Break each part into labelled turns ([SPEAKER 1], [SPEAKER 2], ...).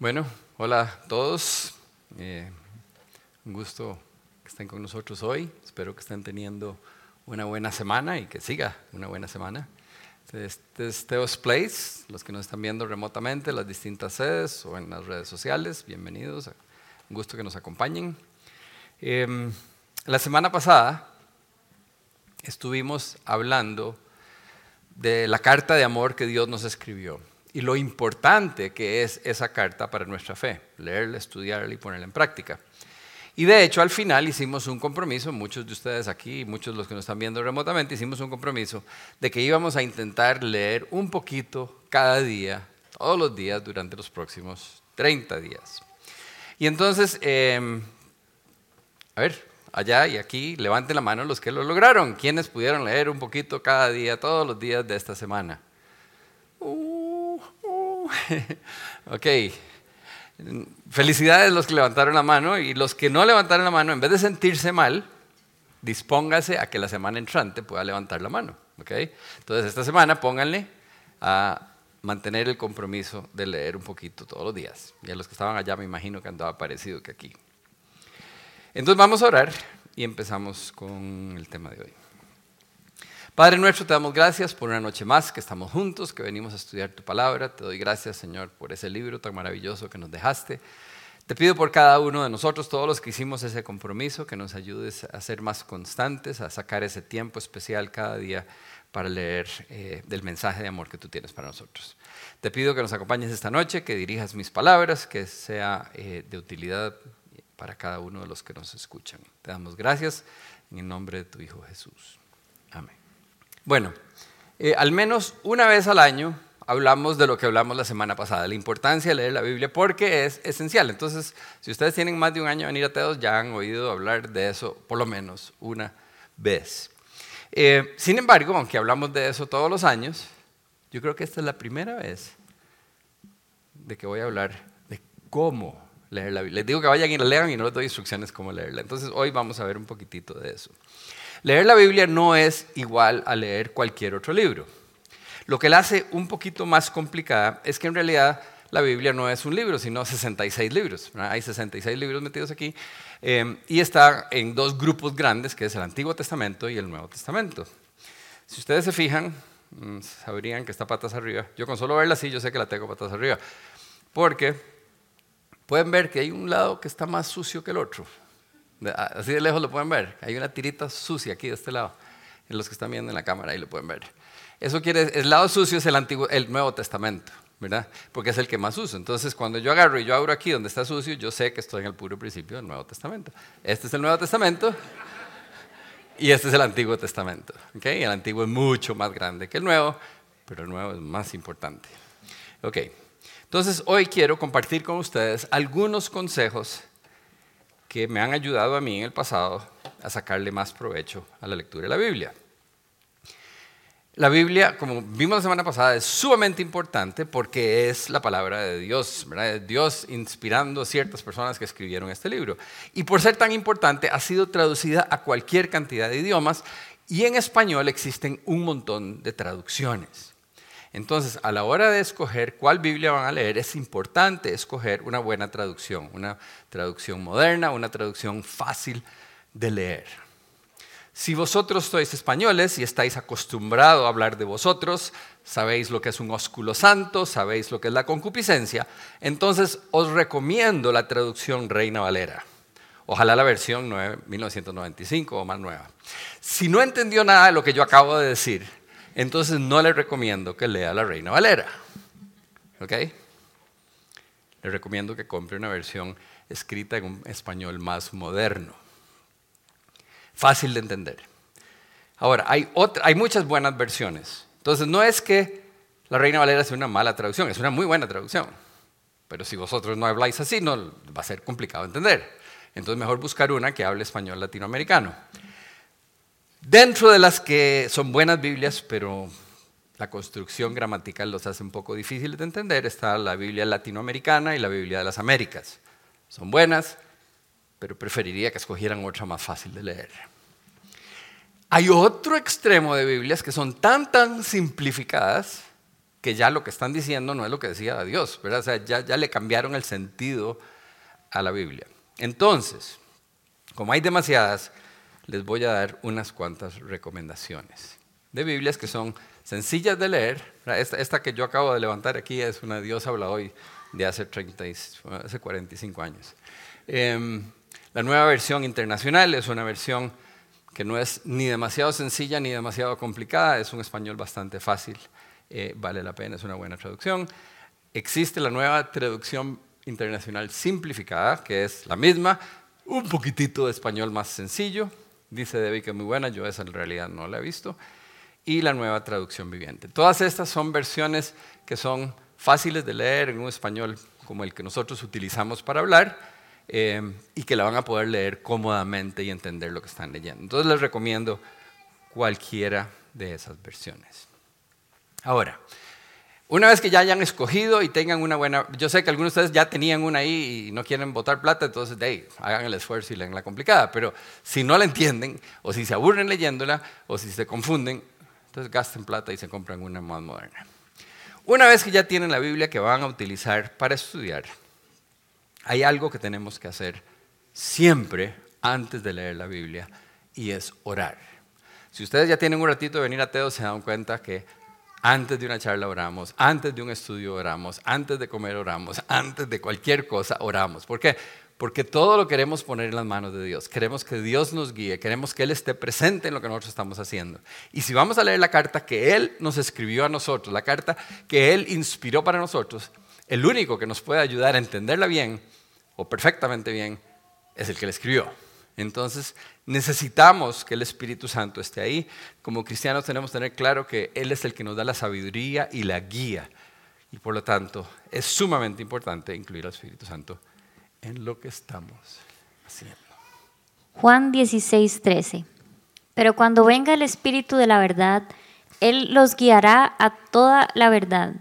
[SPEAKER 1] Bueno, hola a todos. Eh, un gusto que estén con nosotros hoy. Espero que estén teniendo una buena semana y que siga una buena semana. Este es Teos Place, los que nos están viendo remotamente, las distintas sedes o en las redes sociales, bienvenidos. Un gusto que nos acompañen. Em, la semana pasada estuvimos hablando de la carta de amor que Dios nos escribió y lo importante que es esa carta para nuestra fe, leerla, estudiarla y ponerla en práctica. Y de hecho, al final hicimos un compromiso, muchos de ustedes aquí, muchos de los que nos están viendo remotamente, hicimos un compromiso de que íbamos a intentar leer un poquito cada día, todos los días, durante los próximos 30 días. Y entonces, em, a ver, allá y aquí, levanten la mano los que lo lograron. ¿Quiénes pudieron leer un poquito cada día, todos los días de esta semana? ok. Felicidades los que levantaron la mano y los que no levantaron la mano, en vez de sentirse mal, dispóngase a que la semana entrante pueda levantar la mano. ¿okay? Entonces, esta semana pónganle a mantener el compromiso de leer un poquito todos los días. Y a los que estaban allá me imagino que andaba parecido que aquí. Entonces vamos a orar y empezamos con el tema de hoy. Padre nuestro, te damos gracias por una noche más que estamos juntos, que venimos a estudiar tu palabra. Te doy gracias, Señor, por ese libro tan maravilloso que nos dejaste. Te pido por cada uno de nosotros, todos los que hicimos ese compromiso, que nos ayudes a ser más constantes, a sacar ese tiempo especial cada día para leer eh, del mensaje de amor que tú tienes para nosotros. Te pido que nos acompañes esta noche, que dirijas mis palabras, que sea eh, de utilidad para cada uno de los que nos escuchan. Te damos gracias en el nombre de tu Hijo Jesús. Amén. Bueno, eh, al menos una vez al año hablamos de lo que hablamos la semana pasada, la importancia de leer la Biblia porque es esencial. Entonces, si ustedes tienen más de un año de venir a Teos, ya han oído hablar de eso por lo menos una vez. Eh, sin embargo, aunque hablamos de eso todos los años, yo creo que esta es la primera vez de que voy a hablar de cómo leer la Biblia. Les digo que vayan y la lean y no les doy instrucciones cómo leerla. Entonces, hoy vamos a ver un poquitito de eso. Leer la Biblia no es igual a leer cualquier otro libro. Lo que la hace un poquito más complicada es que en realidad la Biblia no es un libro, sino 66 libros. Hay 66 libros metidos aquí em, y está en dos grupos grandes, que es el Antiguo Testamento y el Nuevo Testamento. Si ustedes se fijan, mm, sabrían que está patas arriba. Yo con solo verla así, yo sé que la tengo patas arriba. Porque pueden ver que hay un lado que está más sucio que el otro. Así de lejos lo pueden ver. Hay una tirita sucia aquí de este lado. En los que están viendo en la cámara ahí lo pueden ver. Eso quiere, el lado sucio es el, antiguo, el Nuevo Testamento, ¿verdad? Porque es el que más uso. Entonces, cuando yo agarro y yo abro aquí donde está sucio, yo sé que estoy en el puro principio del Nuevo Testamento. Este es el Nuevo Testamento y este es el Antiguo Testamento. ¿okay? El Antiguo es mucho más grande que el Nuevo, pero el Nuevo es más importante. Ok. Entonces, hoy quiero compartir con ustedes algunos consejos que me han ayudado a mí en el pasado a sacarle más provecho a la lectura de la Biblia. La Biblia, como vimos la semana pasada, es sumamente importante porque es la palabra de Dios, ¿verdad? Dios inspirando a ciertas personas que escribieron este libro. Y por ser tan importante, ha sido traducida a cualquier cantidad de idiomas y en español existen un montón de traducciones. Entonces, a la hora de escoger cuál Biblia van a leer, es importante escoger una buena traducción, una traducción moderna, una traducción fácil de leer. Si vosotros sois españoles y estáis acostumbrados a hablar de vosotros, sabéis lo que es un ósculo santo, sabéis lo que es la concupiscencia, entonces os recomiendo la traducción Reina Valera. Ojalá la versión 1995 o más nueva. Si no entendió nada de lo que yo acabo de decir, entonces no le recomiendo que lea la Reina Valera. ¿Ok? Le recomiendo que compre una versión escrita en un español más moderno. Fácil de entender. Ahora, hay, hay muchas buenas versiones. Entonces, no es que la Reina Valera sea una mala traducción, es una muy buena traducción. Pero si vosotros no habláis así, no va a ser complicado entender. Entonces, mejor buscar una que hable español latinoamericano. Dentro de las que son buenas Biblias, pero la construcción gramatical los hace un poco difíciles de entender, está la Biblia latinoamericana y la Biblia de las Américas. Son buenas, pero preferiría que escogieran otra más fácil de leer. Hay otro extremo de Biblias que son tan, tan simplificadas que ya lo que están diciendo no es lo que decía Dios, ¿verdad? O sea, ya, ya le cambiaron el sentido a la Biblia. Entonces, como hay demasiadas, les voy a dar unas cuantas recomendaciones de Biblias que son sencillas de leer. Esta, que yo acabo de levantar aquí es una Dios habla hoy de hace, 30, hace 45 años. Em, la nueva versión internacional es una versión que no es ni demasiado sencilla ni demasiado complicada, es un español bastante fácil, eh, vale la pena, es una buena traducción. Existe la nueva traducción internacional simplificada, que es la misma, un poquitito de español más sencillo. Dice Debbie que es muy buena, yo esa en realidad no la he visto. Y la nueva traducción viviente. Todas estas son versiones que son fáciles de leer en un español como el que nosotros utilizamos para hablar eh, y que la van a poder leer cómodamente y entender lo que están leyendo. Entonces les recomiendo cualquiera de esas versiones. Ahora, una vez que ya hayan escogido y tengan una buena, yo sé que algunos de ustedes ya tenían una ahí y no quieren votar plata, entonces de hagan el esfuerzo y leen la complicada, pero si no la entienden o si se aburren leyéndola o si se confunden, entonces gasten plata y se compran una más moderna. Una vez que ya tienen la Biblia que van a utilizar para estudiar, hay algo que tenemos que hacer siempre antes de leer la Biblia y es orar. Si ustedes ya tienen un ratito de venir a Teo, se dan cuenta que antes de una charla oramos, antes de un estudio oramos, antes de comer oramos, antes de cualquier cosa oramos. ¿Por qué? Porque todo lo queremos poner en las manos de Dios. Queremos que Dios nos guíe, queremos que Él esté presente en lo que nosotros estamos haciendo. Y si vamos a leer la carta que Él nos escribió a nosotros, la carta que Él inspiró para nosotros, el único que nos puede ayudar a entenderla bien o perfectamente bien es el que la escribió. Entonces necesitamos que el Espíritu Santo esté ahí. Como cristianos tenemos que tener claro que Él es el que nos da la sabiduría y la guía. Y por lo tanto es sumamente importante incluir al Espíritu Santo en lo que estamos haciendo.
[SPEAKER 2] Juan 16, 13. Pero cuando venga el Espíritu de la verdad, Él los guiará a toda la verdad,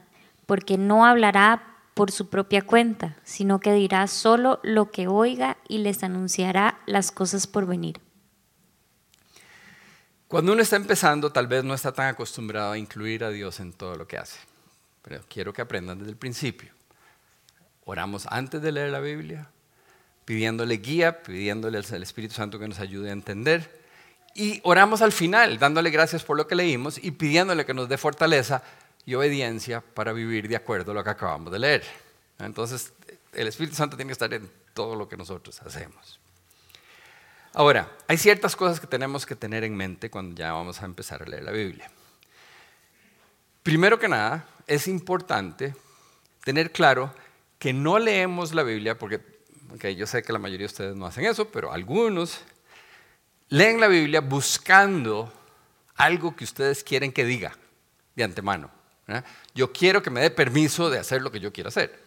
[SPEAKER 2] porque no hablará por su propia cuenta, sino que dirá solo lo que oiga y les anunciará las cosas por venir.
[SPEAKER 1] Cuando uno está empezando, tal vez no está tan acostumbrado a incluir a Dios en todo lo que hace, pero quiero que aprendan desde el principio. Oramos antes de leer la Biblia, pidiéndole guía, pidiéndole al Espíritu Santo que nos ayude a entender, y oramos al final, dándole gracias por lo que leímos y pidiéndole que nos dé fortaleza y obediencia para vivir de acuerdo a lo que acabamos de leer. Entonces, el Espíritu Santo tiene que estar en todo lo que nosotros hacemos. Ahora, hay ciertas cosas que tenemos que tener en mente cuando ya vamos a empezar a leer la Biblia. Primero que nada, es importante tener claro que no leemos la Biblia, porque yo sé que la mayoría de ustedes no hacen eso, pero algunos leen la Biblia buscando algo que ustedes quieren que diga de antemano. Yo quiero que me dé permiso de hacer lo que yo quiero hacer.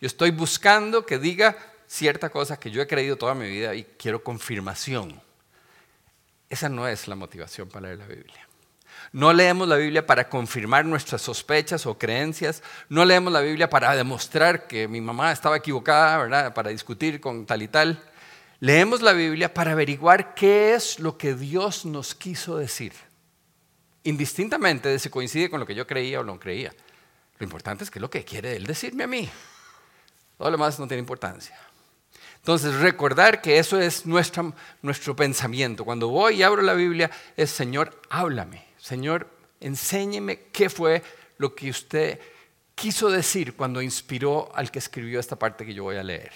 [SPEAKER 1] Yo estoy buscando que diga cierta cosa que yo he creído toda mi vida y quiero confirmación. Esa no es la motivación para leer la Biblia. No leemos la Biblia para confirmar nuestras sospechas o creencias. No leemos la Biblia para demostrar que mi mamá estaba equivocada, ¿verdad? Para discutir con tal y tal. Leemos la Biblia para averiguar qué es lo que Dios nos quiso decir indistintamente de si coincide con lo que yo creía o no creía. Lo importante es que es lo que quiere Él decirme a mí. Todo lo demás no tiene importancia. Entonces, recordar que eso es nuestro, nuestro pensamiento. Cuando voy y abro la Biblia, es Señor, háblame. Señor, enséñeme qué fue lo que usted quiso decir cuando inspiró al que escribió esta parte que yo voy a leer.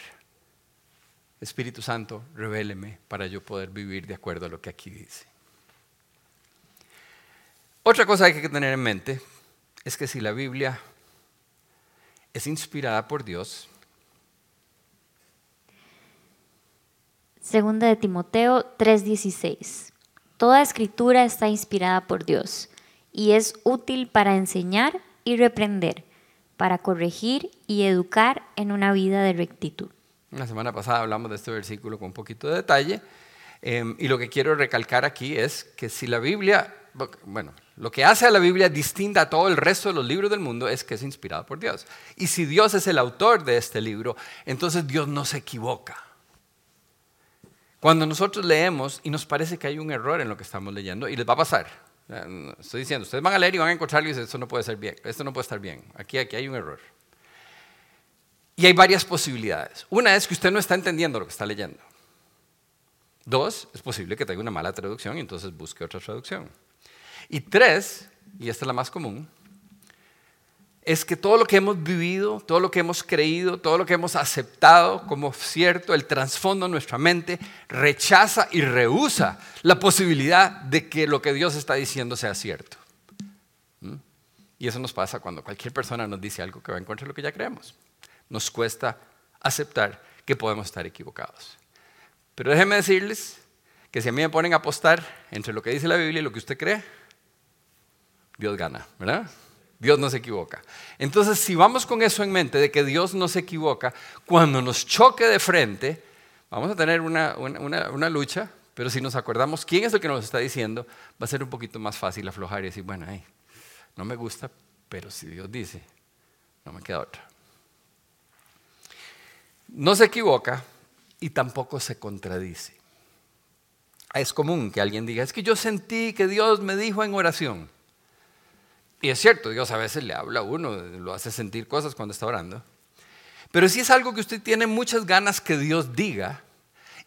[SPEAKER 1] Espíritu Santo, revéleme para yo poder vivir de acuerdo a lo que aquí dice. Otra cosa que hay que tener en mente es que si la Biblia es inspirada por Dios,
[SPEAKER 2] Segunda de Timoteo 3:16. Toda escritura está inspirada por Dios y es útil para enseñar y reprender, para corregir y educar en una vida de rectitud.
[SPEAKER 1] La semana pasada hablamos de este versículo con un poquito de detalle em, y lo que quiero recalcar aquí es que si la Biblia, bueno, lo que hace a la Biblia distinta a todo el resto de los libros del mundo es que es inspirada por Dios. Y si Dios es el autor de este libro, entonces Dios no se equivoca. Cuando nosotros leemos y nos parece que hay un error en lo que estamos leyendo, y les va a pasar, Estoy diciendo, ustedes van a leer y van a encontrarlo y dicen, esto no puede ser bien, esto no puede estar bien, aquí, aquí hay un error. Y hay varias posibilidades. Una es que usted no está entendiendo lo que está leyendo. Dos, es posible que tenga una mala traducción y entonces busque otra traducción. Y tres, y esta es la más común, es que todo lo que hemos vivido, todo lo que hemos creído, todo lo que hemos aceptado como cierto, el trasfondo de nuestra mente rechaza y rehúsa la posibilidad de que lo que Dios está diciendo sea cierto. ¿Mm? Y eso nos pasa cuando cualquier persona nos dice algo que va en contra de lo que ya creemos. Nos cuesta aceptar que podemos estar equivocados. Pero déjenme decirles que si a mí me ponen a apostar entre lo que dice la Biblia y lo que usted cree, Dios gana, ¿verdad? Dios no se equivoca. Entonces, si vamos con eso en mente, de que Dios no se equivoca, cuando nos choque de frente, vamos a tener una, lucha, pero si nos acordamos quién es el que nos está diciendo, va a ser un poquito más fácil aflojar y decir, bueno, no me gusta, pero si Dios dice, no me queda otra. No se equivoca y tampoco se contradice. Es común que alguien diga, es que yo sentí que Dios me dijo en oración. Y es cierto, Dios a veces le habla a uno, lo hace sentir cosas cuando está orando. Pero si es algo que usted tiene muchas ganas que Dios diga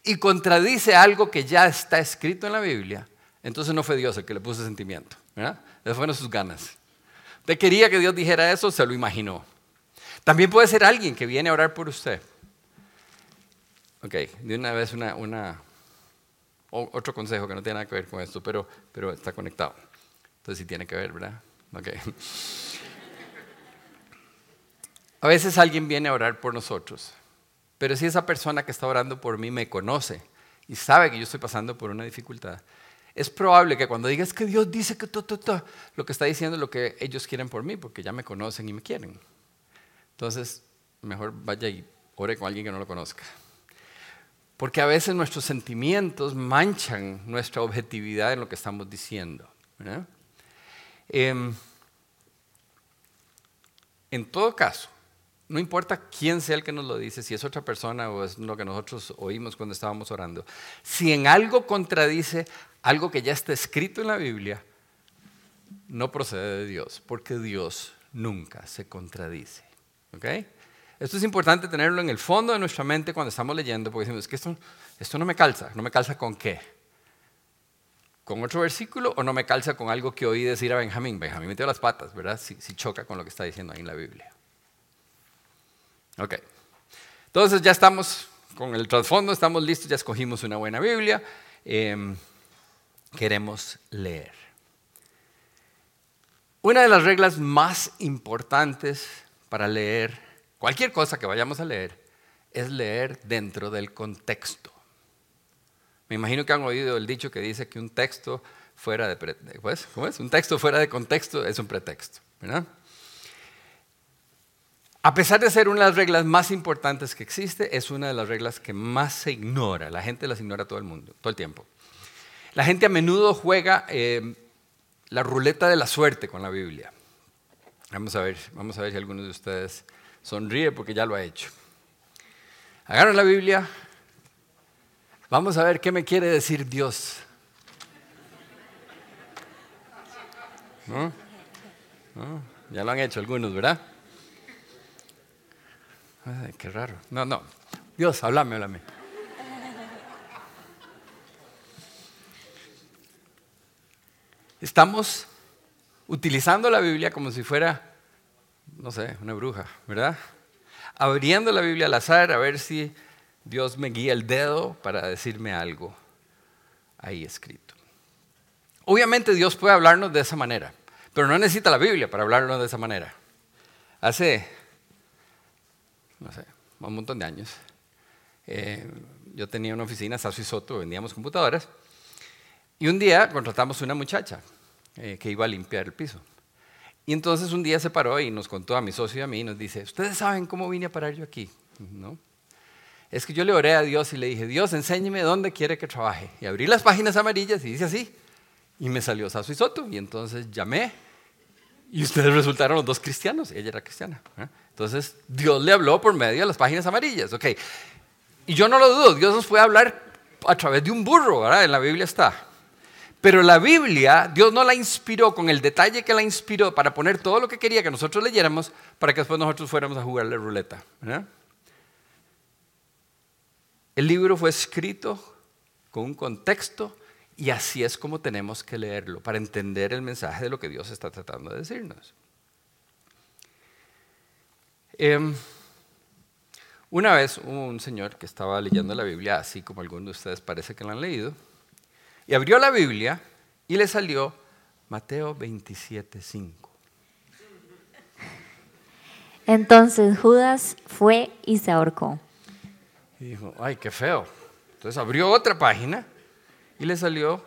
[SPEAKER 1] y contradice algo que ya está escrito en la Biblia, entonces no fue Dios el que le puso sentimiento. ¿verdad? Esas fueron sus ganas. Usted quería que Dios dijera eso, se lo imaginó. También puede ser alguien que viene a orar por usted. Ok, de una vez una, otro consejo que no tiene nada que ver con esto, pero, pero está conectado. Entonces sí tiene que ver, ¿verdad? Okay. A veces alguien viene a orar por nosotros, pero si esa persona que está orando por mí me conoce y sabe que yo estoy pasando por una dificultad, es probable que cuando digas que Dios dice que todo, lo que está diciendo es lo que ellos quieren por mí, porque ya me conocen y me quieren. Entonces, mejor vaya y ore con alguien que no lo conozca. Porque a veces nuestros sentimientos manchan nuestra objetividad en lo que estamos diciendo. Em, en todo caso, no importa quién sea el que nos lo dice, si es otra persona o es lo que nosotros oímos cuando estábamos orando, si en algo contradice algo que ya está escrito en la Biblia, no procede de Dios, porque Dios nunca se contradice. Esto es importante tenerlo en el fondo de nuestra mente cuando estamos leyendo, porque decimos, es que esto, esto no me calza, no me calza con qué con otro versículo o no me calza con algo que oí decir a Benjamín. Benjamín metió las patas, ¿verdad? Si, choca con lo que está diciendo ahí en la Biblia. Ok. Entonces ya estamos con el trasfondo, estamos listos, ya escogimos una buena Biblia. Em, queremos leer. Una de las reglas más importantes para leer cualquier cosa que vayamos a leer es leer dentro del contexto. Me imagino que han oído el dicho que dice que un texto fuera de, ¿cómo es? Un texto fuera de contexto es un pretexto. A pesar de ser una de las reglas más importantes que existe, es una de las reglas que más se ignora. La gente las ignora todo el mundo, todo el tiempo. La gente a menudo juega eh, la ruleta de la suerte con la Biblia. Vamos a ver, vamos a ver si alguno de ustedes sonríe porque ya lo ha hecho. Agarran la Biblia, Vamos a ver qué me quiere decir Dios. Ya lo han hecho algunos, ¿verdad? qué raro. No, no. Dios, háblame, háblame. Estamos utilizando la Biblia como si fuera, no sé, una bruja, ¿verdad? Abriendo la Biblia al azar a ver si Dios me guía el dedo para decirme algo ahí escrito. Obviamente Dios puede hablarnos de esa manera, pero no necesita la Biblia para hablarnos de esa manera. Hace, no sé, un montón de años, eh, yo tenía una oficina, Sasso y Soto, vendíamos computadoras, y un día contratamos una muchacha eh, que iba a limpiar el piso. Y entonces un día se paró y nos contó a mi socio y a mí, y nos dice, ¿ustedes saben cómo vine a parar yo aquí? ¿No? Es que yo le oré a Dios y le dije, Dios, enséñeme dónde quiere que trabaje. Y abrí las páginas amarillas y dice así. Y me salió Sasso y Soto. Y entonces llamé. Y ustedes resultaron los dos cristianos. Ella era cristiana. ¿eh? Entonces Dios le habló por medio de las páginas amarillas. Ok. Y yo no lo dudo. Dios nos puede hablar a través de un burro. ¿verdad? En la Biblia está. Pero la Biblia, Dios no la inspiró con el detalle que la inspiró para poner todo lo que quería que nosotros leyéramos para que después nosotros fuéramos a jugar la ruleta. El libro fue escrito con un contexto y así es como tenemos que leerlo para entender el mensaje de lo que Dios está tratando de decirnos. Em, una vez un señor que estaba leyendo la Biblia, así como algunos de ustedes parece que la han leído, y abrió la Biblia y le salió Mateo 27.5.
[SPEAKER 2] Entonces Judas fue y se ahorcó.
[SPEAKER 1] Y dijo, ay, qué feo. Entonces abrió otra página y le salió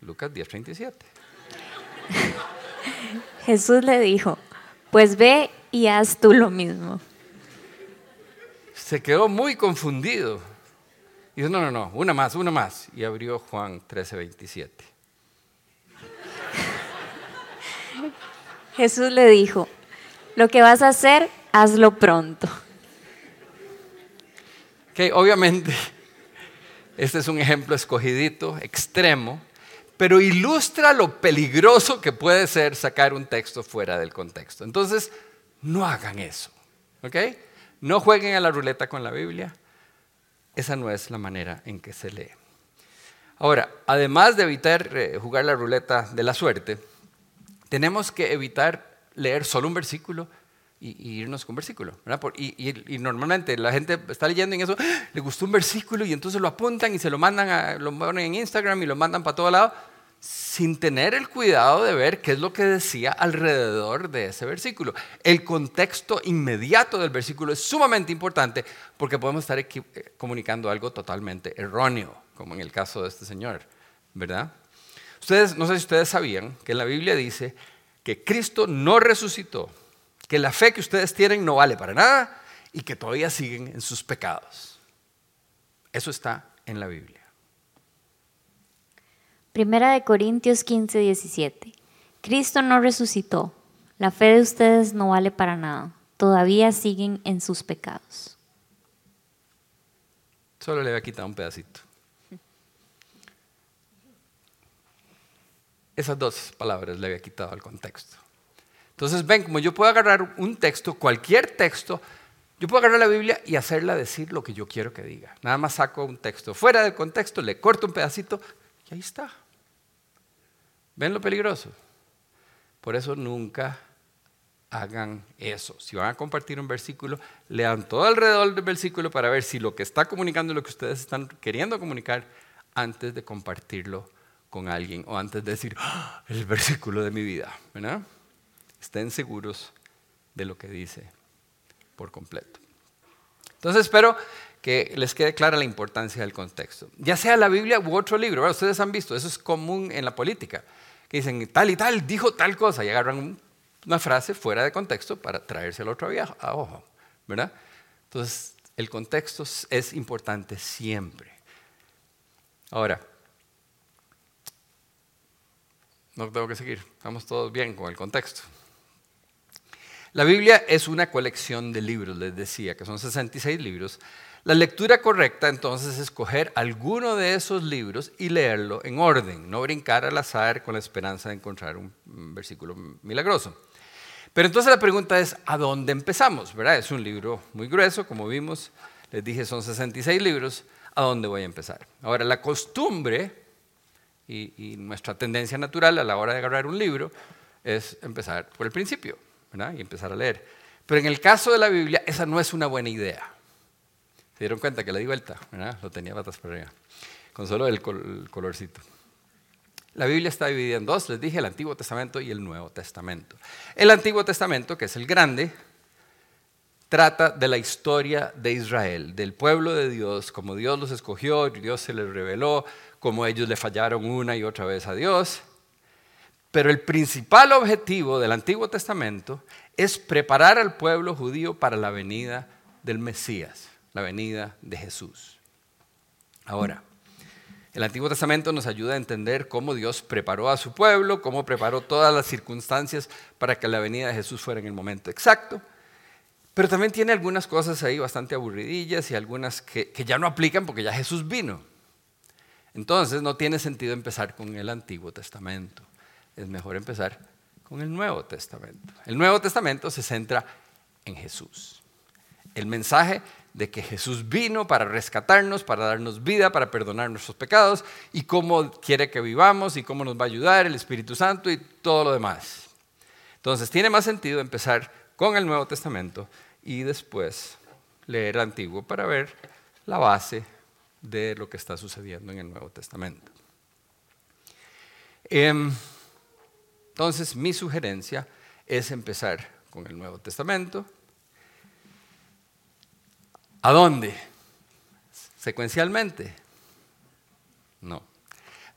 [SPEAKER 1] Lucas 10.37.
[SPEAKER 2] Jesús le dijo, pues ve y haz tú lo mismo.
[SPEAKER 1] Se quedó muy confundido. Y dijo, no, no, no, una más, una más. Y abrió Juan 13.27.
[SPEAKER 2] Jesús le dijo, lo que vas a hacer, hazlo pronto.
[SPEAKER 1] Obviamente este es un ejemplo escogidito, extremo, pero ilustra lo peligroso que puede ser sacar un texto fuera del contexto. Entonces, no hagan eso. No jueguen a la ruleta con la Biblia. Esa no es la manera en que se lee. Ahora, además de evitar eh, jugar la ruleta de la suerte, tenemos que evitar leer solo un versículo y, irnos con versículo. Y, normalmente la gente está leyendo en eso, ¡ah! le gustó un versículo y entonces lo apuntan y se lo mandan, a, lo ponen en Instagram y lo mandan para todo lado sin tener el cuidado de ver qué es lo que decía alrededor de ese versículo. El contexto inmediato del versículo es sumamente importante porque podemos estar eh, comunicando algo totalmente erróneo, como en el caso de este señor, ¿verdad? Ustedes, no sé si ustedes sabían que la Biblia dice que Cristo no resucitó, que la fe que ustedes tienen no vale para nada y que todavía siguen en sus pecados. Eso está en la Biblia.
[SPEAKER 2] Primera de Corintios 15, 17. Cristo no resucitó. La fe de ustedes no vale para nada. Todavía siguen en sus pecados.
[SPEAKER 1] Solo le voy a quitar un pedacito. Esas dos palabras le había quitado al contexto. Entonces, ven, como yo puedo agarrar un texto, cualquier texto, yo puedo agarrar la Biblia y hacerla decir lo que yo quiero que diga. Nada más saco un texto fuera del contexto, le corto un pedacito y ahí está. ¿Ven lo peligroso? Por eso nunca hagan eso. Si van a compartir un versículo, lean todo alrededor del versículo para ver si lo que está comunicando es lo que ustedes están queriendo comunicar antes de compartirlo con alguien o antes de decir ¡Ah! el versículo de mi vida. Estén seguros de lo que dice por completo. Entonces espero que les quede clara la importancia del contexto. Ya sea la Biblia u otro libro, ustedes han visto, eso es común en la política que dicen tal y tal dijo tal cosa y agarran una frase fuera de contexto para traerse al otro a ojo, ¿verdad? Entonces, el contexto es importante siempre. Ahora, no tengo que seguir, estamos todos bien con el contexto. La Biblia es una colección de libros, les decía, que son 66 libros, la lectura correcta entonces es escoger alguno de esos libros y leerlo en orden, no brincar al azar con la esperanza de encontrar un versículo milagroso. Pero entonces la pregunta es, ¿a dónde empezamos? ¿Verdad? Es un libro muy grueso, como vimos, les dije son 66 libros, ¿a dónde voy a empezar? Ahora, la costumbre y, nuestra tendencia natural a la hora de agarrar un libro es empezar por el principio ¿verdad? y empezar a leer. Pero en el caso de la Biblia, esa no es una buena idea. Se dieron cuenta que le di vuelta, lo tenía patas por arriba, con solo el, colorcito. La Biblia está dividida en dos, les dije, el Antiguo Testamento y el Nuevo Testamento. El Antiguo Testamento, que es el grande, trata de la historia de Israel, del pueblo de Dios, como Dios los escogió, Dios se les reveló, como ellos le fallaron una y otra vez a Dios. Pero el principal objetivo del Antiguo Testamento es preparar al pueblo judío para la venida del Mesías la venida de Jesús. Ahora, el Antiguo Testamento nos ayuda a entender cómo Dios preparó a su pueblo, cómo preparó todas las circunstancias para que la venida de Jesús fuera en el momento exacto. Pero también tiene algunas cosas ahí bastante aburridillas y algunas que, ya no aplican porque ya Jesús vino. Entonces no tiene sentido empezar con el Antiguo Testamento. Es mejor empezar con el Nuevo Testamento. El Nuevo Testamento se centra en Jesús. El mensaje de que Jesús vino para rescatarnos, para darnos vida, para perdonar nuestros pecados y cómo quiere que vivamos y cómo nos va a ayudar el Espíritu Santo y todo lo demás. Entonces tiene más sentido empezar con el Nuevo Testamento y después leer el Antiguo para ver la base de lo que está sucediendo en el Nuevo Testamento. Em, entonces, mi sugerencia es empezar con el Nuevo Testamento. ¿A dónde? ¿Secuencialmente? No.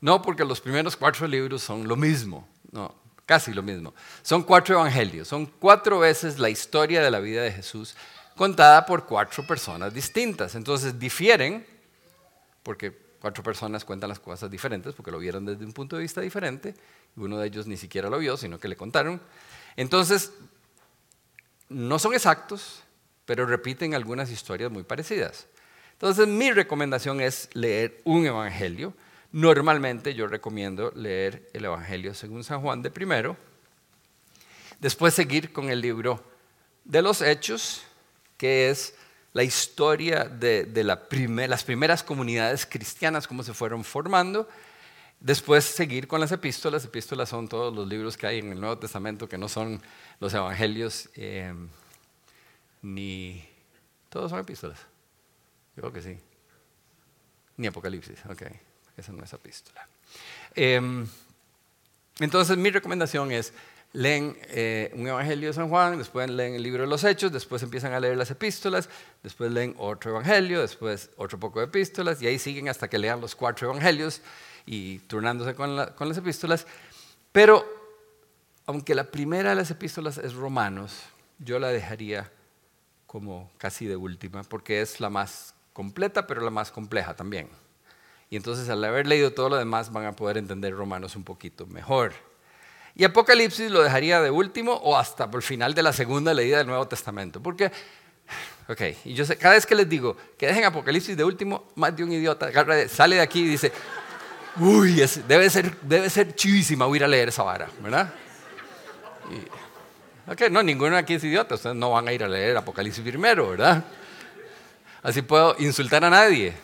[SPEAKER 1] No porque los primeros cuatro libros son lo mismo, no, casi lo mismo. Son cuatro evangelios, son cuatro veces la historia de la vida de Jesús contada por cuatro personas distintas. Entonces difieren porque cuatro personas cuentan las cosas diferentes, porque lo vieron desde un punto de vista diferente, uno de ellos ni siquiera lo vio, sino que le contaron. Entonces, no son exactos, pero repiten algunas historias muy parecidas. Entonces, mi recomendación es leer un evangelio. Normalmente yo recomiendo leer el evangelio según San Juan de primero, después seguir con el libro de los Hechos, que es la historia de, las primeras comunidades cristianas, cómo se fueron formando. Después seguir con las epístolas. Epístolas son todos los libros que hay en el Nuevo Testamento que no son los evangelios eh, ni... Todos son epístolas. Yo creo que sí. Ni Apocalipsis. Ok, esa no es epístola. Em, entonces mi recomendación es leen eh, un Evangelio de San Juan, después leen el libro de los Hechos, después empiezan a leer las epístolas, después leen otro Evangelio, después otro poco de epístolas, y ahí siguen hasta que lean los cuatro Evangelios y turnándose con, con las epístolas. Pero, aunque la primera de las epístolas es Romanos, yo la dejaría como casi de última, porque es la más completa, pero la más compleja también. Y entonces al haber leído todo lo demás van a poder entender Romanos un poquito mejor. Y Apocalipsis lo dejaría de último o hasta por el final de la segunda leída del Nuevo Testamento. Porque, ok, y yo sé, cada vez que les digo que dejen Apocalipsis de último, más de un idiota sale de aquí y dice, uy, debe, ser, debe ser chivísima ir a leer esa vara, ¿verdad? ok, no, ninguno aquí es idiota, ustedes no van a ir a leer Apocalipsis primero, ¿verdad? Así puedo insultar a nadie.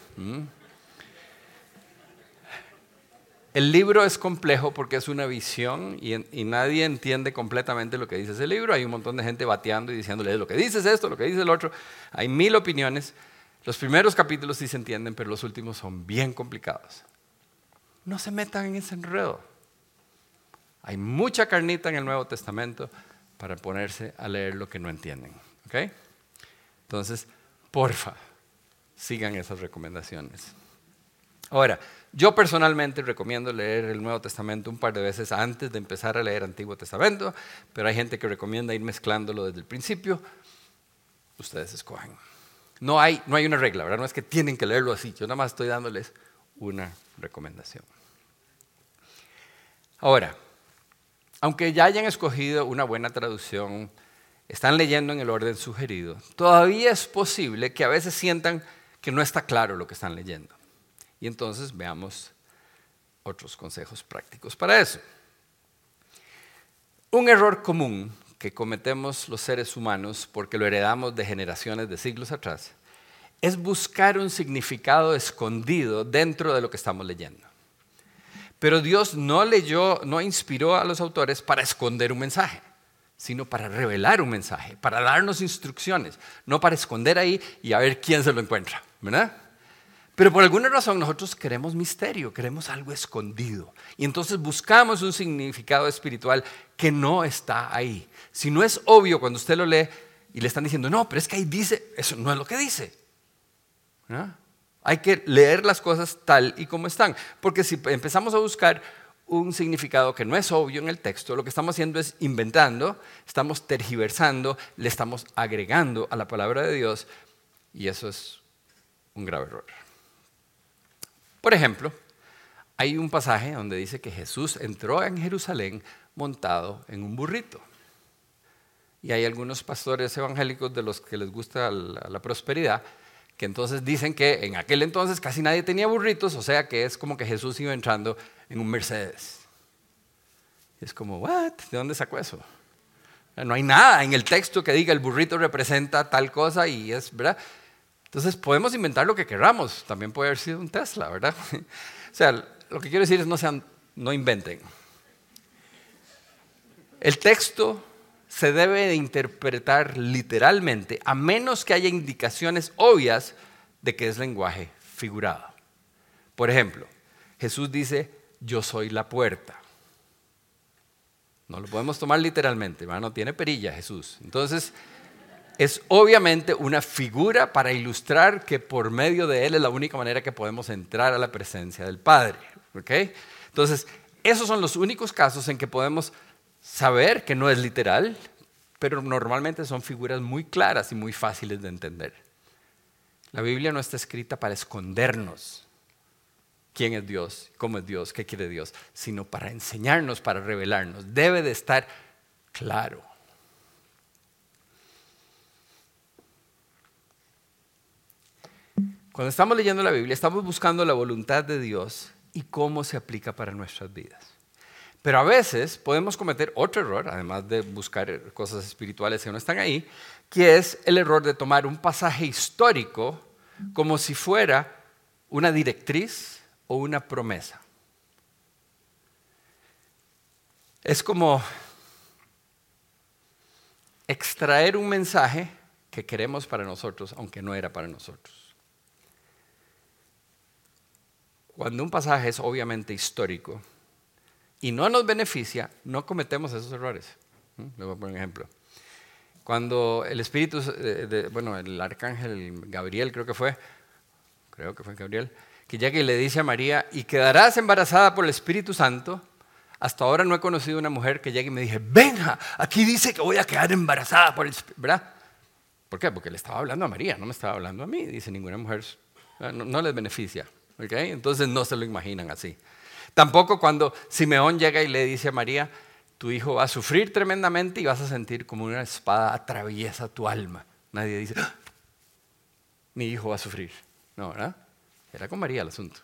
[SPEAKER 1] El libro es complejo porque es una visión y, nadie entiende completamente lo que dice ese libro. Hay un montón de gente bateando y diciéndole lo que dice es esto, lo que dice el otro. Hay mil opiniones. Los primeros capítulos sí se entienden, pero los últimos son bien complicados. No se metan en ese enredo. Hay mucha carnita en el Nuevo Testamento para ponerse a leer lo que no entienden. ¿ok? Entonces, porfa, sigan esas recomendaciones. Ahora, yo personalmente recomiendo leer el Nuevo Testamento un par de veces antes de empezar a leer Antiguo Testamento, pero hay gente que recomienda ir mezclándolo desde el principio. Ustedes escogen. No hay, no hay una regla, ¿verdad? No es que tienen que leerlo así. Yo nada más estoy dándoles una recomendación. Ahora, aunque ya hayan escogido una buena traducción, están leyendo en el orden sugerido, todavía es posible que a veces sientan que no está claro lo que están leyendo. Y entonces veamos otros consejos prácticos para eso. Un error común que cometemos los seres humanos porque lo heredamos de generaciones de siglos atrás es buscar un significado escondido dentro de lo que estamos leyendo. Pero Dios no leyó, no inspiró a los autores para esconder un mensaje, sino para revelar un mensaje, para darnos instrucciones, no para esconder ahí y a ver quién se lo encuentra, ¿verdad? Pero por alguna razón nosotros queremos misterio, queremos algo escondido. Y entonces buscamos un significado espiritual que no está ahí. Si no es obvio cuando usted lo lee y le están diciendo, no, pero es que ahí dice, eso no es lo que dice. Hay que leer las cosas tal y como están. Porque si empezamos a buscar un significado que no es obvio en el texto, lo que estamos haciendo es inventando, estamos tergiversando, le estamos agregando a la palabra de Dios y eso es un grave error. Por ejemplo, hay un pasaje donde dice que Jesús entró en Jerusalén montado en un burrito. Y hay algunos pastores evangélicos de los que les gusta la, prosperidad que entonces dicen que en aquel entonces casi nadie tenía burritos, o sea que es como que Jesús iba entrando en un Mercedes. Es como. ¿De dónde sacó eso? No hay nada en el texto que diga el burrito representa tal cosa y es, ¿verdad? Entonces podemos inventar lo que queramos. También puede haber sido un Tesla, ¿verdad? o sea, lo que quiero decir es no sean, no inventen. El texto se debe de interpretar literalmente, a menos que haya indicaciones obvias de que es lenguaje figurado. Por ejemplo, Jesús dice, yo soy la puerta. No lo podemos tomar literalmente, no tiene perilla Jesús. Entonces, es obviamente una figura para ilustrar que por medio de Él es la única manera que podemos entrar a la presencia del Padre. Entonces, esos son los únicos casos en que podemos saber que no es literal, pero normalmente son figuras muy claras y muy fáciles de entender. La Biblia no está escrita para escondernos quién es Dios, cómo es Dios, qué quiere Dios, sino para enseñarnos, para revelarnos. Debe de estar claro. Cuando estamos leyendo la Biblia, estamos buscando la voluntad de Dios y cómo se aplica para nuestras vidas. Pero a veces podemos cometer otro error, además de buscar cosas espirituales que no están ahí, que es el error de tomar un pasaje histórico como si fuera una directriz o una promesa. Es como extraer un mensaje que queremos para nosotros, aunque no era para nosotros. Cuando un pasaje es obviamente histórico, y no nos beneficia, no cometemos esos errores. ¿Mm? Le voy a poner un ejemplo. Cuando el espíritu, bueno, el arcángel Gabriel creo que fue, creo que fue Gabriel, que llega y le dice a María, y quedarás embarazada por el Espíritu Santo, hasta ahora no he conocido una mujer que llegue y me dije, venga, aquí dice que voy a quedar embarazada por el Espíritu, ¿verdad? ¿Por qué? Porque le estaba hablando a María, no me estaba hablando a mí, dice ninguna mujer, no, no les beneficia, ¿ok? Entonces no se lo imaginan así. Tampoco cuando Simeón llega y le dice a María, tu hijo va a sufrir tremendamente y vas a sentir como una espada atraviesa tu alma. Nadie dice, ¡Ah! mi hijo va a sufrir. No, ¿verdad? Era con María el asunto.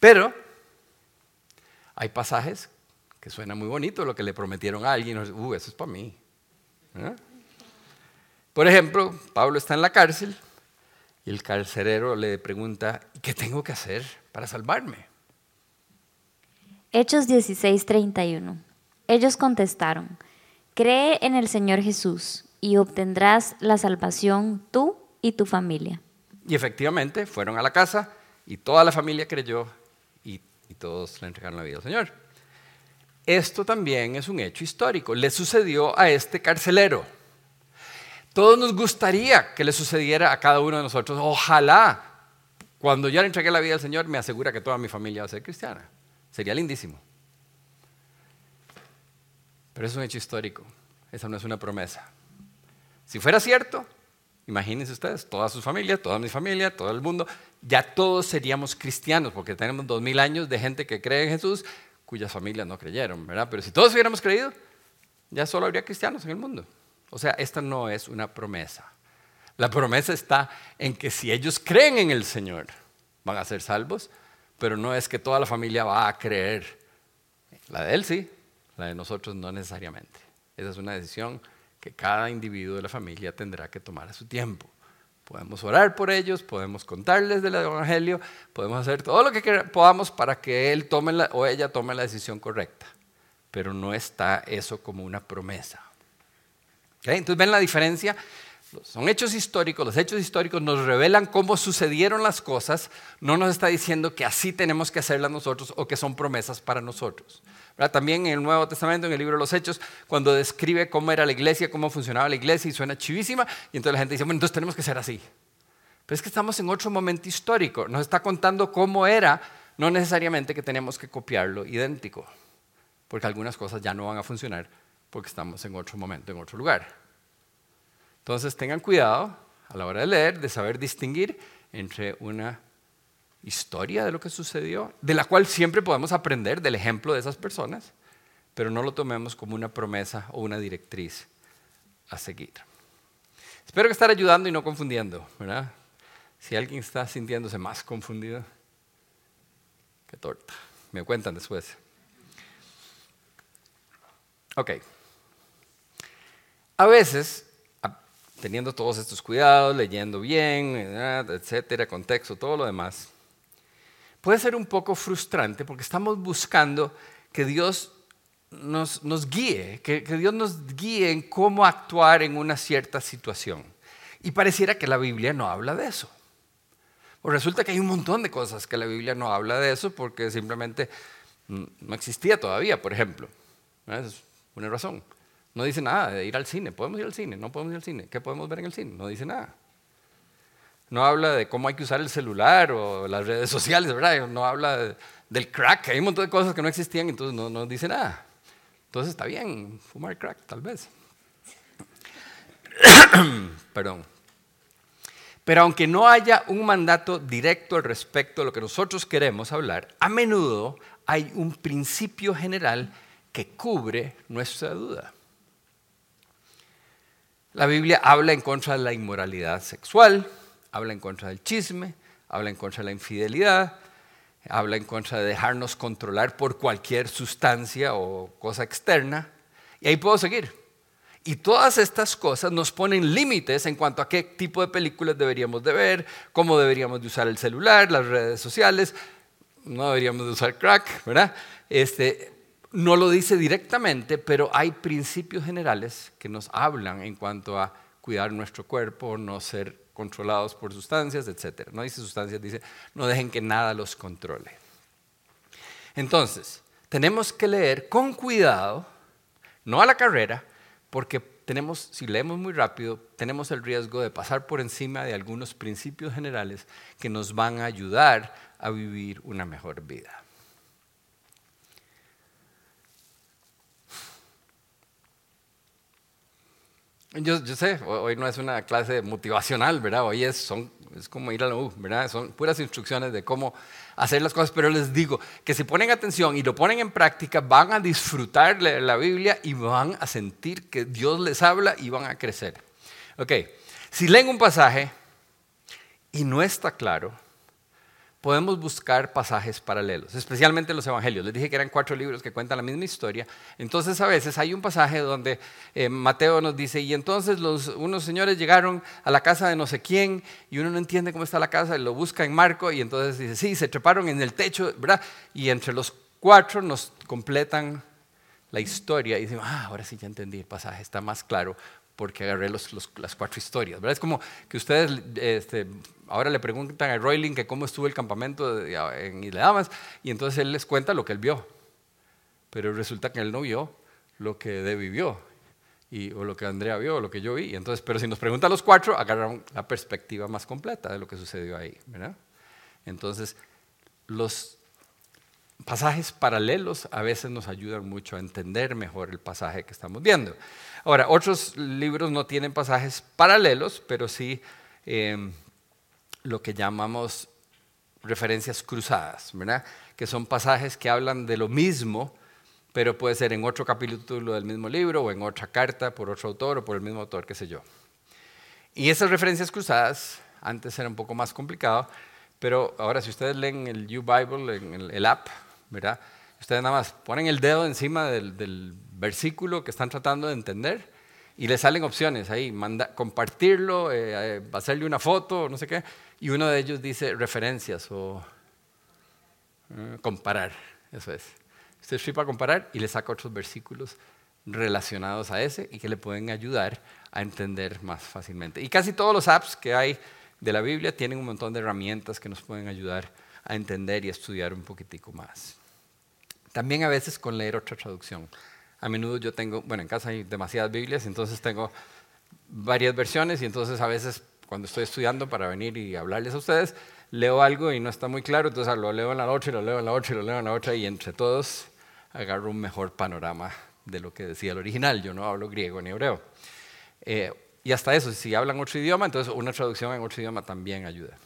[SPEAKER 1] Pero hay pasajes que suena muy bonito lo que le prometieron a alguien. Uh, eso es para mí. Por ejemplo, Pablo está en la cárcel y el carcelero le pregunta, ¿qué tengo que hacer para salvarme?
[SPEAKER 2] Hechos 16:31. Ellos contestaron, cree en el Señor Jesús y obtendrás la salvación tú y tu familia.
[SPEAKER 1] Y efectivamente fueron a la casa y toda la familia creyó y, y todos le entregaron la vida al Señor. Esto también es un hecho histórico. Le sucedió a este carcelero. Todos nos gustaría que le sucediera a cada uno de nosotros. Ojalá, cuando yo le entregué la vida al Señor, me asegura que toda mi familia va a ser cristiana. Sería lindísimo. Pero es un hecho histórico. Esa no es una promesa. Si fuera cierto, imagínense ustedes, toda su familia, toda mi familia, todo el mundo, ya todos seríamos cristianos, porque tenemos dos mil años de gente que cree en Jesús, cuyas familias no creyeron, ¿verdad? Pero si todos hubiéramos creído, ya solo habría cristianos en el mundo. O sea, esta no es una promesa. La promesa está en que si ellos creen en el Señor, van a ser salvos, pero no es que toda la familia va a creer. La de él sí, la de nosotros no necesariamente. Esa es una decisión que cada individuo de la familia tendrá que tomar a su tiempo. Podemos orar por ellos, podemos contarles del Evangelio, podemos hacer todo lo que podamos para que él tome o ella tome la decisión correcta, pero no está eso como una promesa. Entonces ven la diferencia. Son hechos históricos, los hechos históricos nos revelan cómo sucedieron las cosas, no nos está diciendo que así tenemos que hacerlas nosotros o que son promesas para nosotros. También en el Nuevo Testamento, en el libro de los Hechos, cuando describe cómo era la iglesia, cómo funcionaba la iglesia y suena chivísima, y entonces la gente dice, bueno, entonces tenemos que ser así. Pero es que estamos en otro momento histórico, nos está contando cómo era, no necesariamente que tenemos que copiarlo idéntico, porque algunas cosas ya no van a funcionar porque estamos en otro momento, en otro lugar. Entonces tengan cuidado a la hora de leer, de saber distinguir entre una historia de lo que sucedió, de la cual siempre podemos aprender del ejemplo de esas personas, pero no lo tomemos como una promesa o una directriz a seguir. Espero que estar ayudando y no confundiendo, ¿verdad? Si alguien está sintiéndose más confundido, qué torta. Me cuentan después. Ok. A veces, teniendo todos estos cuidados, leyendo bien, etcétera, contexto, todo lo demás, puede ser un poco frustrante porque estamos buscando que Dios nos, guíe, que, que Dios nos guíe en cómo actuar en una cierta situación. Y pareciera que la Biblia no habla de eso. O resulta que hay un montón de cosas que la Biblia no habla de eso porque simplemente no existía todavía, por ejemplo. Es una razón. No dice nada de ir al cine. ¿Podemos ir al cine? No podemos ir al cine. ¿Qué podemos ver en el cine? No dice nada. No habla de cómo hay que usar el celular o las redes sociales, ¿verdad? No habla del crack. Hay un montón de cosas que no existían, entonces no, no dice nada. Entonces está bien fumar crack, tal vez. Perdón. Pero aunque no haya un mandato directo al respecto de lo que nosotros queremos hablar, a menudo hay un principio general que cubre nuestra duda. La Biblia habla en contra de la inmoralidad sexual, habla en contra del chisme, habla en contra de la infidelidad, habla en contra de dejarnos controlar por cualquier sustancia o cosa externa. Y ahí puedo seguir. Y todas estas cosas nos ponen límites en cuanto a qué tipo de películas deberíamos de ver, cómo deberíamos de usar el celular, las redes sociales, no deberíamos de usar crack, ¿verdad? Este, no lo dice directamente, pero hay principios generales que nos hablan en cuanto a cuidar nuestro cuerpo, no ser controlados por sustancias, etc. No dice sustancias, dice no dejen que nada los controle. Entonces, tenemos que leer con cuidado, no a la carrera, porque tenemos, si leemos muy rápido, tenemos el riesgo de pasar por encima de algunos principios generales que nos van a ayudar a vivir una mejor vida. Yo, sé, hoy no es una clase motivacional, ¿verdad? Hoy es, son, es como ir a la U, ¿verdad? Son puras instrucciones de cómo hacer las cosas, pero les digo que si ponen atención y lo ponen en práctica, van a disfrutar la Biblia y van a sentir que Dios les habla y van a crecer. Ok, si leen un pasaje y no está claro, podemos buscar pasajes paralelos, especialmente los evangelios. Les dije que eran cuatro libros que cuentan la misma historia. Entonces a veces hay un pasaje donde eh, Mateo nos dice, y entonces los, unos señores llegaron a la casa de no sé quién, y uno no entiende cómo está la casa, y lo busca en Marco, y entonces dice, sí, se treparon en el techo, ¿verdad? Y entre los cuatro nos completan la historia y decimos, ah, ahora sí ya entendí, el pasaje está más claro porque agarré los, las cuatro historias. ¿verdad? Es como que ustedes este, ahora le preguntan a Royling que cómo estuvo el campamento en Isla Damas y entonces él les cuenta lo que él vio. Pero resulta que él no vio lo que Debbie vio y, o lo que Andrea vio o lo que yo vi. Entonces, pero si nos preguntan los cuatro, agarran la perspectiva más completa de lo que sucedió ahí. ¿verdad? Entonces, los pasajes paralelos a veces nos ayudan mucho a entender mejor el pasaje que estamos viendo. Ahora, otros libros no tienen pasajes paralelos, pero sí em, lo que llamamos referencias cruzadas, ¿verdad? Que son pasajes que hablan de lo mismo, pero puede ser en otro capítulo del mismo libro o en otra carta por otro autor o por el mismo autor, qué sé yo. Y esas referencias cruzadas, antes era un poco más complicado, pero ahora si ustedes leen el U-Bible, en el, app, ¿verdad? Ustedes nada más ponen el dedo encima del versículo que están tratando de entender y les salen opciones ahí, compartirlo, eh, eh, hacerle una foto, no sé qué, y uno de ellos dice referencias o eh, comparar, eso es. Usted escribe para comparar y le saca otros versículos relacionados a ese y que le pueden ayudar a entender más fácilmente. Y casi todos los apps que hay de la Biblia tienen un montón de herramientas que nos pueden ayudar a entender y a estudiar un poquitico más. También a veces con leer otra traducción. A menudo yo tengo, bueno, en casa hay demasiadas Biblias, entonces tengo varias versiones y entonces a veces cuando estoy estudiando para venir y hablarles a ustedes, leo algo y no está muy claro, entonces lo leo en la noche, lo leo en la y lo leo en la otra y entre todos agarro un mejor panorama de lo que decía el original. Yo no hablo griego ni hebreo. Eh, y hasta eso, si hablan otro idioma, entonces una traducción en otro idioma también ayuda.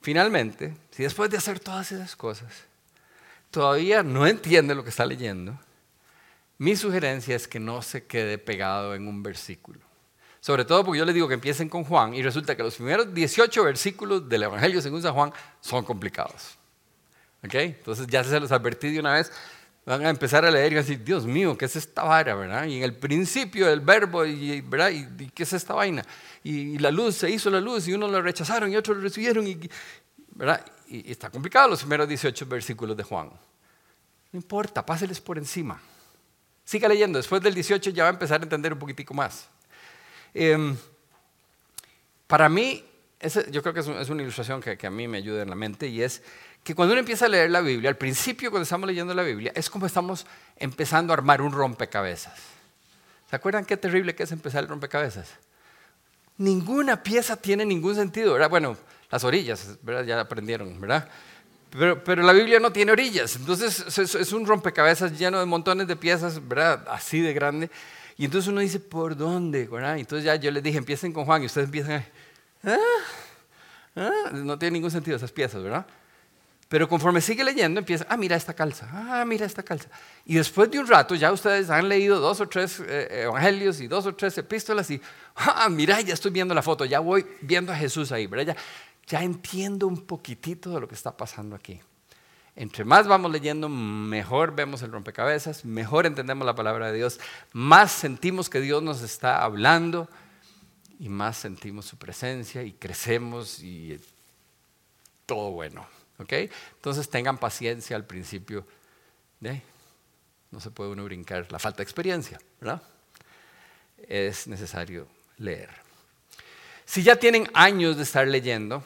[SPEAKER 1] Finalmente, si después de hacer todas esas cosas, todavía no entiende lo que está leyendo, Mi sugerencia es que no se quede pegado en un versículo. Sobre todo porque yo les digo que empiecen con Juan y resulta que los primeros 18 versículos del Evangelio según San Juan son complicados. ¿Ok? Entonces ya se los advertí de una vez, van a empezar a leer y van a decir, Dios mío, ¿qué es esta vara? ¿verdad? Y en el principio el verbo, y, ¿verdad? ¿Y, qué es esta vaina? Y, la luz, se hizo la luz y unos lo rechazaron y otros lo recibieron. Y, ¿verdad? y está complicado los primeros 18 versículos de Juan. No importa, páseles por encima. Siga leyendo, después del 18 ya va a empezar a entender un poquitico más. Em, para mí, yo creo que es, una ilustración que, a mí me ayuda en la mente y es que cuando uno empieza a leer la Biblia, al principio cuando estamos leyendo la Biblia, es como estamos empezando a armar un rompecabezas. ¿Se acuerdan qué terrible que es empezar el rompecabezas? Ninguna pieza tiene ningún sentido, ¿verdad? Bueno, las orillas, ¿verdad? Ya aprendieron, ¿verdad? Pero, la Biblia no tiene orillas, entonces es, un rompecabezas lleno de montones de piezas, ¿verdad? Así de grande. Y entonces uno dice, ¿por dónde? ¿verdad? Entonces ya yo les dije, empiecen con Juan y ustedes empiezan a... ¿Ah? ¿Ah? No tiene ningún sentido esas piezas, ¿verdad? Pero conforme sigue leyendo, empieza, ah, mira esta calza, ah, mira esta calza. Y después de un rato ya ustedes han leído dos o tres eh, evangelios y dos o tres epístolas y, ah, mira, ya estoy viendo la foto, ya voy viendo a Jesús ahí, ¿verdad? Ya, ya entiendo un poquitito de lo que está pasando aquí. Entre más vamos leyendo, mejor vemos el rompecabezas, mejor entendemos la palabra de Dios, más sentimos que Dios nos está hablando y más sentimos su presencia y crecemos y todo bueno. ¿ok? Entonces tengan paciencia al principio. no se puede uno brincar la falta de experiencia, ¿verdad? Es necesario leer. Si ya tienen años de estar leyendo,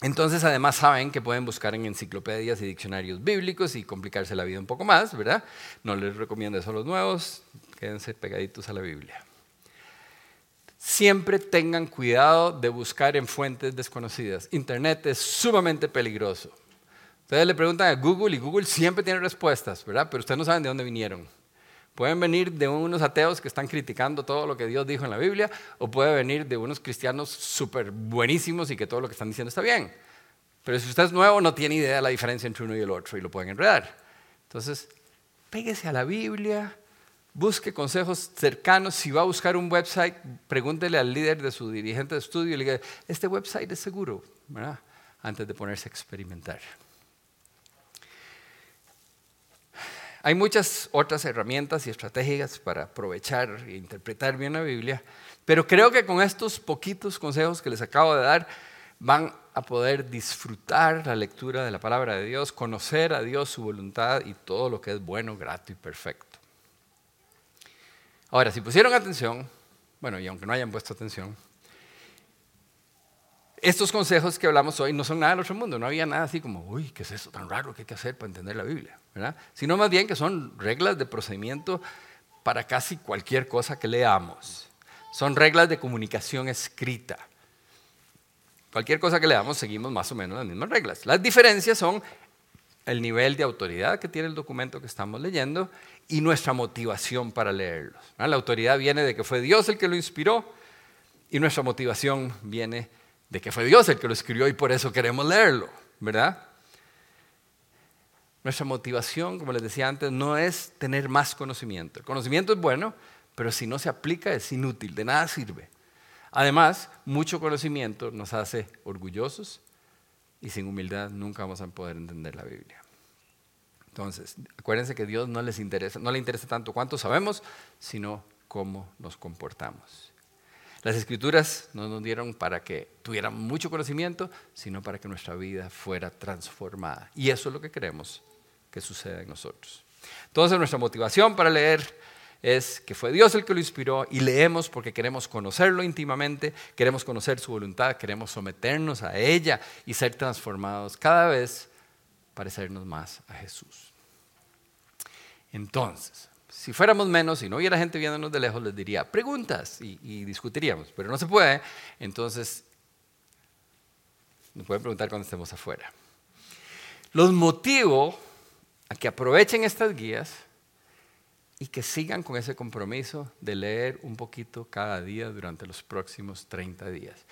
[SPEAKER 1] entonces, además saben que pueden buscar en enciclopedias y diccionarios bíblicos y complicarse la vida un poco más, ¿verdad? No les recomiendo eso a los nuevos, quédense pegaditos a la Biblia. Siempre tengan cuidado de buscar en fuentes desconocidas. Internet es sumamente peligroso. Ustedes le preguntan a Google y Google siempre tiene respuestas, ¿verdad? Pero ustedes no saben de dónde vinieron. Pueden venir de unos ateos que están criticando todo lo que Dios dijo en la Biblia, o puede venir de unos cristianos súper buenísimos y que todo lo que están diciendo está bien. Pero si usted es nuevo, no tiene idea de la diferencia entre uno y el otro y lo pueden enredar. Entonces, péguese a la Biblia, busque consejos cercanos. Si va a buscar un website, pregúntele al líder de su dirigente de estudio y le diga, este website es seguro, ¿verdad? Antes de ponerse a experimentar. Hay muchas otras herramientas y estrategias para aprovechar e interpretar bien la Biblia, pero creo que con estos poquitos consejos que les acabo de dar van a poder disfrutar la lectura de la palabra de Dios, conocer a Dios, su voluntad y todo lo que es bueno, grato y perfecto. Ahora, si pusieron atención, bueno, y aunque no hayan puesto atención, estos consejos que hablamos hoy no son nada del otro mundo, no había nada así como, uy, ¿qué es eso tan raro que hay que hacer para entender la Biblia? ¿verdad? Sino más bien que son reglas de procedimiento para casi cualquier cosa que leamos. Son reglas de comunicación escrita. Cualquier cosa que leamos seguimos más o menos las mismas reglas. Las diferencias son el nivel de autoridad que tiene el documento que estamos leyendo y nuestra motivación para leerlos. La autoridad viene de que fue Dios el que lo inspiró y nuestra motivación viene de que fue Dios el que lo escribió y por eso queremos leerlo, ¿verdad? Nuestra motivación, como les decía antes, no es tener más conocimiento. El conocimiento es bueno, pero si no se aplica es inútil, de nada sirve. Además, mucho conocimiento nos hace orgullosos y sin humildad nunca vamos a poder entender la Biblia. Entonces, acuérdense que Dios no les interesa, no le interesa tanto cuánto sabemos, sino cómo nos comportamos. Las escrituras no nos dieron para que tuviéramos mucho conocimiento, sino para que nuestra vida fuera transformada. Y eso es lo que queremos que suceda en nosotros. Entonces nuestra motivación para leer es que fue Dios el que lo inspiró y leemos porque queremos conocerlo íntimamente, queremos conocer su voluntad, queremos someternos a ella y ser transformados cada vez parecernos más a Jesús. Entonces, si fuéramos menos y no hubiera gente viéndonos de lejos, les diría preguntas y, discutiríamos, pero no se puede, entonces nos pueden preguntar cuando estemos afuera. Los motivo a que aprovechen estas guías y que sigan con ese compromiso de leer un poquito cada día durante los próximos 30 días.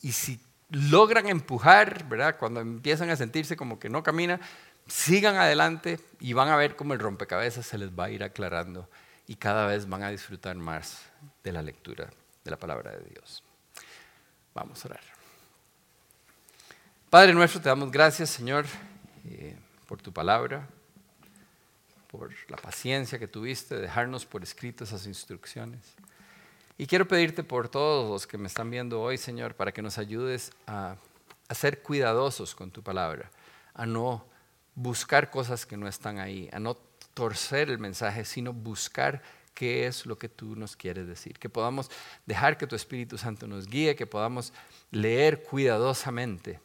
[SPEAKER 1] Y si logran empujar, ¿verdad? Cuando empiezan a sentirse como que no camina, sigan adelante y van a ver cómo el rompecabezas se les va a ir aclarando y cada vez van a disfrutar más de la lectura de la palabra de Dios. Vamos a orar. Padre nuestro, te damos gracias, Señor, eh, por tu palabra, por la paciencia que tuviste de dejarnos por escrito esas instrucciones. Y quiero pedirte por todos los que me están viendo hoy, Señor, para que nos ayudes a, a ser cuidadosos con tu palabra, a no buscar cosas que no están ahí, a no torcer el mensaje, sino buscar qué es lo que tú nos quieres decir. Que podamos dejar que tu Espíritu Santo nos guíe, que podamos leer cuidadosamente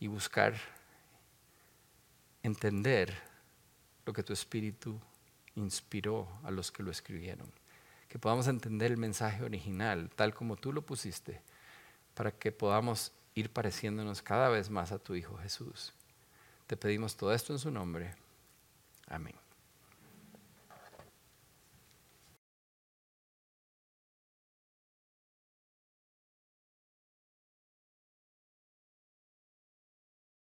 [SPEAKER 1] y buscar entender lo que tu Espíritu inspiró a los que lo escribieron. Que podamos entender el mensaje original tal como tú lo pusiste, para que podamos ir pareciéndonos cada vez más a tu Hijo Jesús. Te pedimos todo esto en su nombre. Amén.